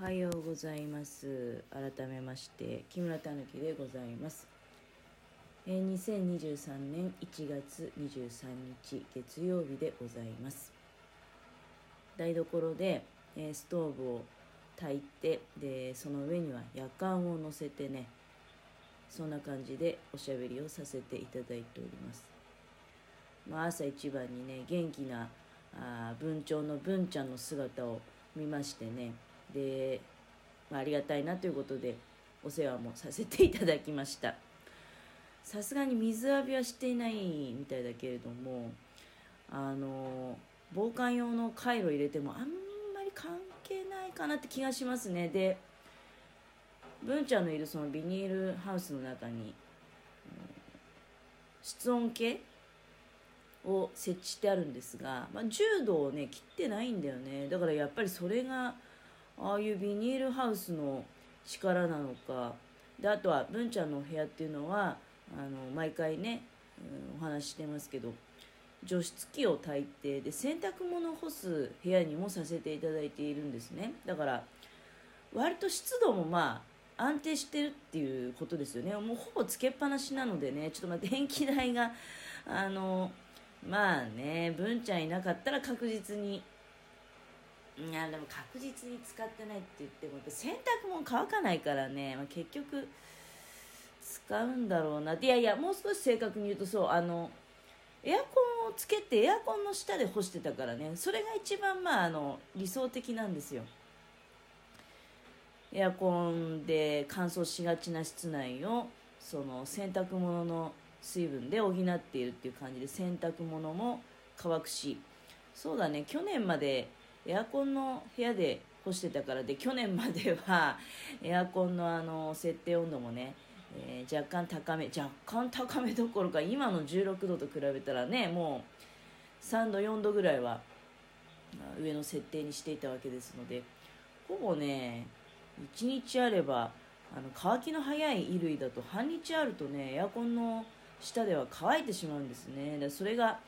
おはようございます。改めまして木村たぬきでございます、え、2023年1月23日月曜日でございます。台所で、え、ストーブを炊いてでその上には夜間を乗せてねそんな感じでおしゃべりをさせていただいております、まあ、朝一番にね元気なあ文鳥の文ちゃんの姿を見ましてねで、まあ、ありがたいなということでお世話もさせていただきました。さすがに水浴びはしていないみたいだけれどもあの防寒用のカイロ入れてもあんまり関係ないかなって気がしますね。で文ちゃんのいるそのビニールハウスの中に室温計を設置してあるんですが、まあ、10度をね切ってないんだよね。だからやっぱりそれがああいうビニールハウスの力なのか。であとは文ちゃんのお部屋っていうのはあの毎回ね、うん、お話ししてますけど除湿機を炊いてで洗濯物を干す部屋にもさせていただいているんですね。だから割と湿度もまあ安定してるっていうことですよね。もうほぼつけっぱなしなのでねちょっとま電気代があのまあね文ちゃんいなかったら確実にいやでも確実に使ってないって言ってもやっぱ洗濯物乾かないからね、まあ、結局使うんだろうな。でいやいやもう少し正確に言うとそうあのエアコンをつけてエアコンの下で干してたからね。それが一番まああの理想的なんですよ。エアコンで乾燥しがちな室内をその洗濯物の水分で補っているっていう感じで洗濯物も乾くし。そうだね去年までエアコンの部屋で干してたからで去年までは エアコンのあの設定温度もね、えー、若干高め若干高めどころか今の16度と比べたらねもう3度4度ぐらいは上の設定にしていたわけですのでほぼね1日あればあの乾きの早い衣類だと半日あるとねエアコンの下では乾いてしまうんですね。でそれが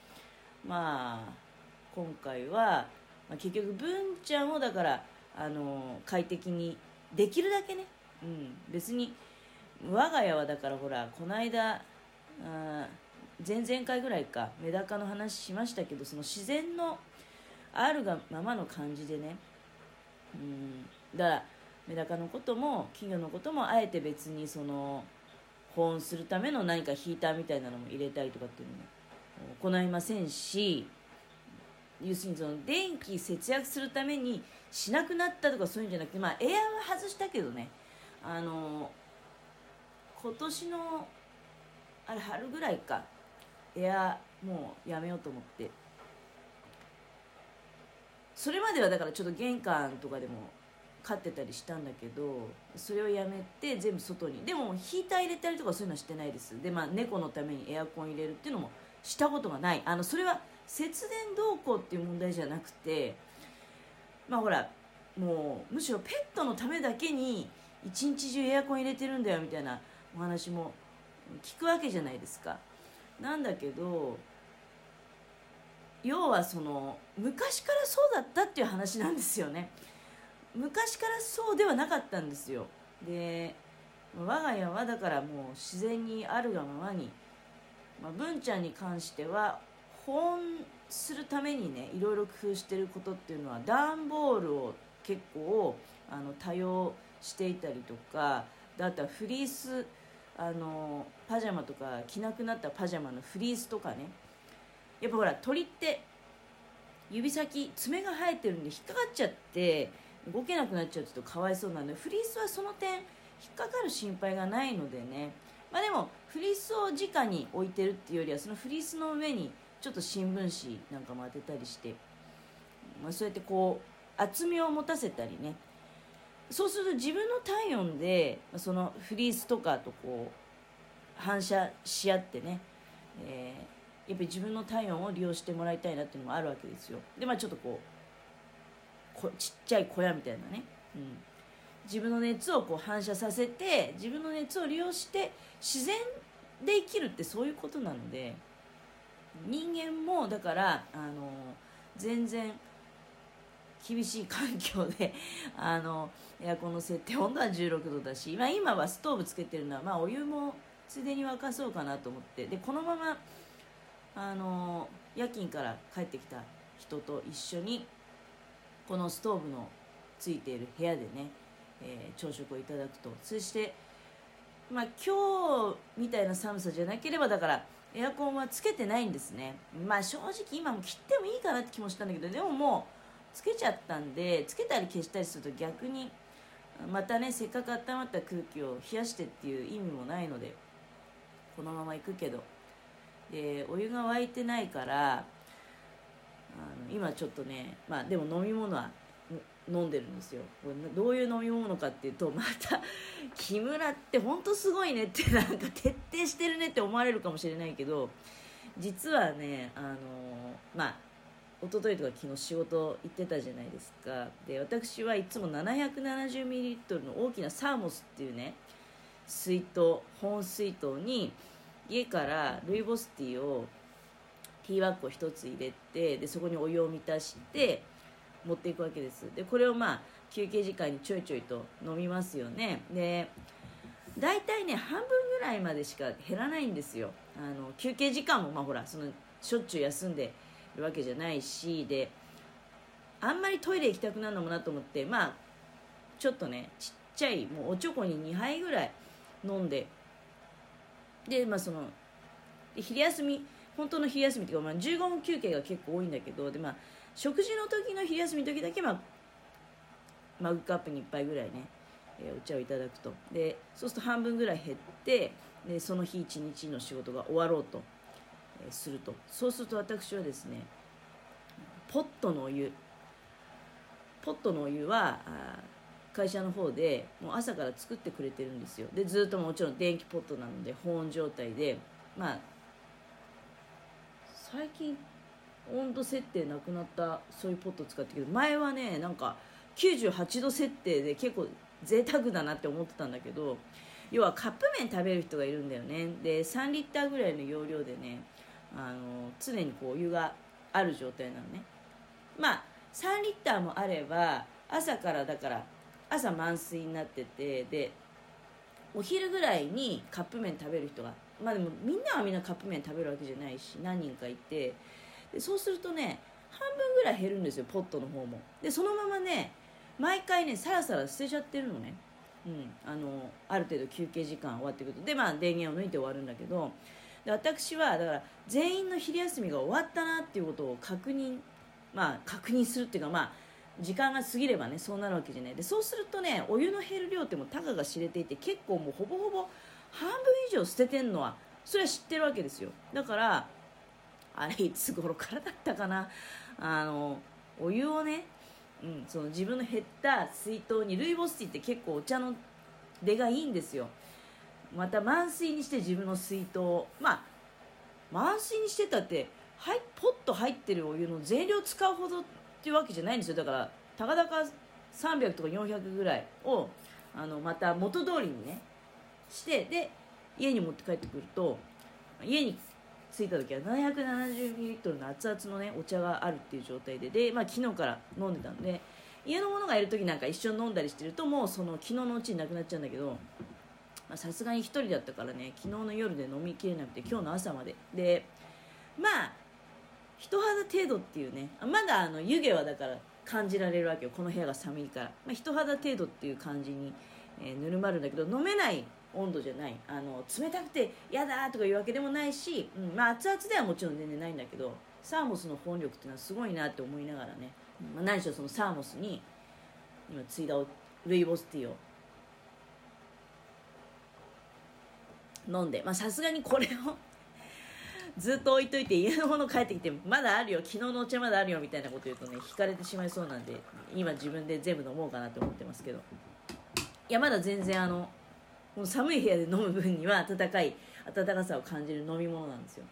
まあ今回はまあ、結局文ちゃんをだからあの快適にできるだけね、うん、別に我が家はだからほらこの間あ前々回ぐらいかメダカの話しましたけどその自然のあるがままの感じでね、うん、だからメダカのことも企業のこともあえて別にその保温するための何かヒーターみたいなのも入れたりとかっていうのも行いませんし要するにその電気節約するためにしなくなったとかそういうんじゃなくて、まあ、エアは外したけどね。あの今年のあれ春ぐらいか。エアもうやめようと思って。それまではだからちょっと玄関とかでも飼ってたりしたんだけどそれをやめて全部外に。でもヒーター入れたりとかそういうのはしてないです。でまあ猫のためにエアコン入れるっていうのもしたことがない。あのそれは節電どうこうっていう問題じゃなくてまあほらもうむしろペットのためだけに一日中エアコン入れてるんだよみたいなお話も聞くわけじゃないですか。なんだけど要はその昔からそうだったっていう話なんですよね。昔からそうではなかったんですよ。で我が家はだからもう自然にあるがままに、まあ、文ちゃんに関しては保温するためにねいろいろ工夫してることっていうのは段ボールを結構あの多用していたりとかあとはフリースあのパジャマとか着なくなったパジャマのフリースとかね。やっぱほら鳥って指先爪が生えてるんで引っかかっちゃって動けなくなっちゃうとかわいそうなんでフリースはその点引っかかる心配がないのでね。まあでもフリースを直に置いてるっていうよりはそのフリースの上にちょっと新聞紙なんかも当てたりして、まあ、そうやってこう厚みを持たせたりね。そうすると自分の体温でそのフリースとかとこう反射し合ってね、えー、やっぱり自分の体温を利用してもらいたいなっていうのもあるわけですよ。でまあちょっとこうこちっちゃい小屋みたいなね、うん、自分の熱をこう反射させて自分の熱を利用して自然で生きるってそういうことなので人間もだからあの全然厳しい環境で あのエアコンの設定温度は16度だし、まあ、今はストーブつけてるのは、まあ、お湯もついでに沸かそうかなと思ってでこのままあの夜勤から帰ってきた人と一緒にこのストーブのついている部屋でね、えー、朝食をいただくと。そしてまあ今日みたいな寒さじゃなければだからエアコンはつけてないんですね。まあ正直今も切ってもいいかなって気もしたんだけどでももうつけちゃったんでつけたり消したりすると逆にまたねせっかく温まった空気を冷やしてっていう意味もないのでこのまま行くけど。でお湯が沸いてないからあの今ちょっとねまあでも飲み物は飲んでるんですよ。どういう飲み物かっていうとまた木村って本当すごいねって なんか徹底してるねって思われるかもしれないけど実はねあのまあ一昨日とか昨日仕事行ってたじゃないですか。で私はいつも 770ml の大きなサーモスっていうね水筒本水筒に家からルイボスティーをティーバッグを1つ入れてでそこにお湯を満たして持っていくわけです。でこれをまあ休憩時間にちょいちょいと飲みますよね。で大体ね半分ぐらいまでしか減らないんですよ。あの休憩時間もまあほらそのしょっちゅう休んでるわけじゃないしであんまりトイレ行きたくなるのもなと思ってまあちょっとねちっちゃいもうおちょこに2杯ぐらい飲んででまあその昼休み本当の昼休みっていうか、まあ、15分休憩が結構多いんだけどでまあ食事の時の昼休みの時だけ、まあ、マグカップに1杯ぐらいね、えー、お茶をいただくと。でそうすると半分ぐらい減ってでその日一日の仕事が終わろうと、えー、すると。そうすると私はですねポットのお湯ポットのお湯は会社の方でもう朝から作ってくれてるんですよ。でずっともちろん電気ポットなので保温状態でまあ最近温度設定なくなったそういうポット使ってけど前はねなんか98度設定で結構贅沢だなって思ってたんだけど要はカップ麺食べる人がいるんだよね。で3リッターぐらいの容量でねあの常にこうお湯がある状態なのね。まあ3リッターもあれば朝からだから朝満水になっててでお昼ぐらいにカップ麺食べる人がまあでもみんなはみんなカップ麺食べるわけじゃないし何人かいてでそうするとね半分ぐらい減るんですよポットの方も。でそのままね毎回ねさらさら捨てちゃってるのね。うん。あのある程度休憩時間終わってくると。でまあ電源を抜いて終わるんだけど。で私はだから全員の昼休みが終わったなっていうことを確認まあ確認するっていうかまあ時間が過ぎればねそうなるわけじゃない。でそうするとねお湯の減る量ってもたかが知れていて結構もうほぼほぼ半分以上捨ててんのはそれは知ってるわけですよ。だからあれいつ頃からだったかな。あのお湯をね、うん、その自分の減った水筒にルイボスティーって結構お茶の出がいいんですよ。また満水にして自分の水筒まあ満水にしてたってはいポッと入ってるお湯の全量使うほどっていうわけじゃないんですよ。だからたかか300とか400ぐらいをあのまた元通りにねしてで家に持って帰ってくると家に着いた時は 770ml の熱々のねお茶があるっていう状態で。で、まあ、昨日から飲んでたんで家の者がいる時なんか一緒に飲んだりしてるともうその昨日のうちになくなっちゃうんだけどさすがに1人だったからね昨日の夜で飲みきれなくて今日の朝まで。でまあ人肌程度っていうねまだあの湯気はだから感じられるわけよ。この部屋が寒いから、まあ、人肌程度っていう感じに、えー、ぬるまるんだけど飲めない温度じゃない。あの冷たくて嫌だとかいうわけでもないし、うんまあ、熱々ではもちろん全然ないんだけどサーモスの保温力っていうのはすごいなって思いながらね、まあ、何しろそのサーモスに今ついだルイボスティーを飲んでさすがにこれを ずっと置いといて家のもの帰ってきてまだあるよ昨日のお茶まだあるよみたいなこと言うとね引かれてしまいそうなんで今自分で全部飲もうかなと思ってますけど。いやまだ全然あのこの寒い部屋で飲む分には暖かい暖かさを感じる飲み物なんですよ。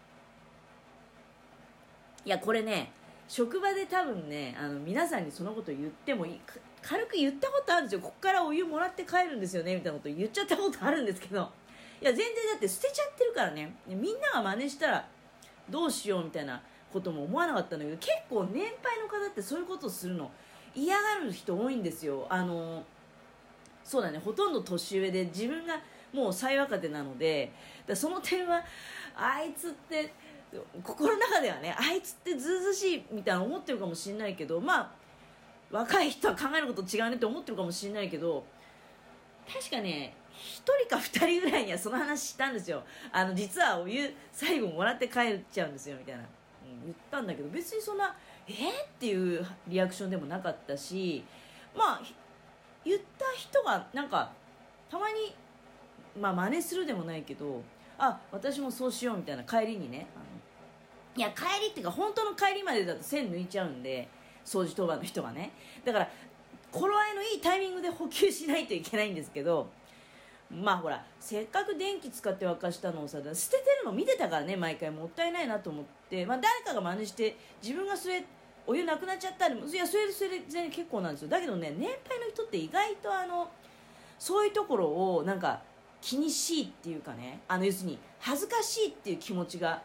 いやこれね職場で多分ねあの皆さんにそのこと言っても軽く言ったことあるんですよ。ここからお湯もらって帰るんですよねみたいなこと言っちゃったことあるんですけど。いや全然だって捨てちゃってるからね。みんなが真似したらどうしようみたいなことも思わなかったんだけど結構年配の方ってそういうことをするの嫌がる人多いんですよ。あのそうだね。ほとんど年上で自分がもう最若手なのでだその点はあいつって心の中ではねあいつってずうずしいみたいな思ってるかもしれないけどまあ若い人は考えること違うねって思ってるかもしれないけど確かね1人か2人ぐらいにはその話したんですよ。あの実はお湯最後もらって帰っちゃうんですよみたいな、うん、言ったんだけど別にそんなえー、っていうリアクションでもなかったしまあ言った人がなんかたまにまあ真似するでもないけどあ私もそうしようみたいな帰りにねあのいや帰りっていうか本当の帰りまでだと線抜いちゃうんで掃除当番の人がね。だから頃合いのいいタイミングで補給しないといけないんですけどまあほらせっかく電気使って沸かしたのをさ捨ててるの見てたからね毎回もったいないなと思って、まあ、誰かが真似して自分がそれお湯なくなっちゃったりいやそれそれ全然結構なんですよ。だけどね年配の人って意外とあのそういうところをなんか気にしいっていうかねあの要するに恥ずかしいっていう気持ちが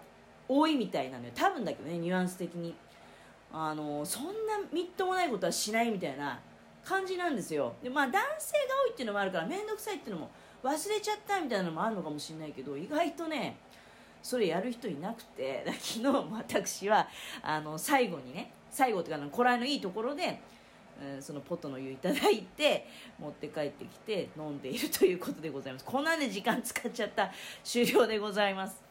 多いみたいなのよ。多分だけどねニュアンス的に。あのそんなみっともないことはしないみたいな感じなんですよ。でまあ男性が多いっていうのもあるから面倒くさいっていうのも忘れちゃったみたいなのもあるのかもしれないけど意外とねそれやる人いなくて昨日私はあの最後にね最後っていうかこらえのいいところで、うん、そのポットの湯いただいて 持って帰ってきて飲んでいるということでございます。こんなんで時間使っちゃった終了でございます。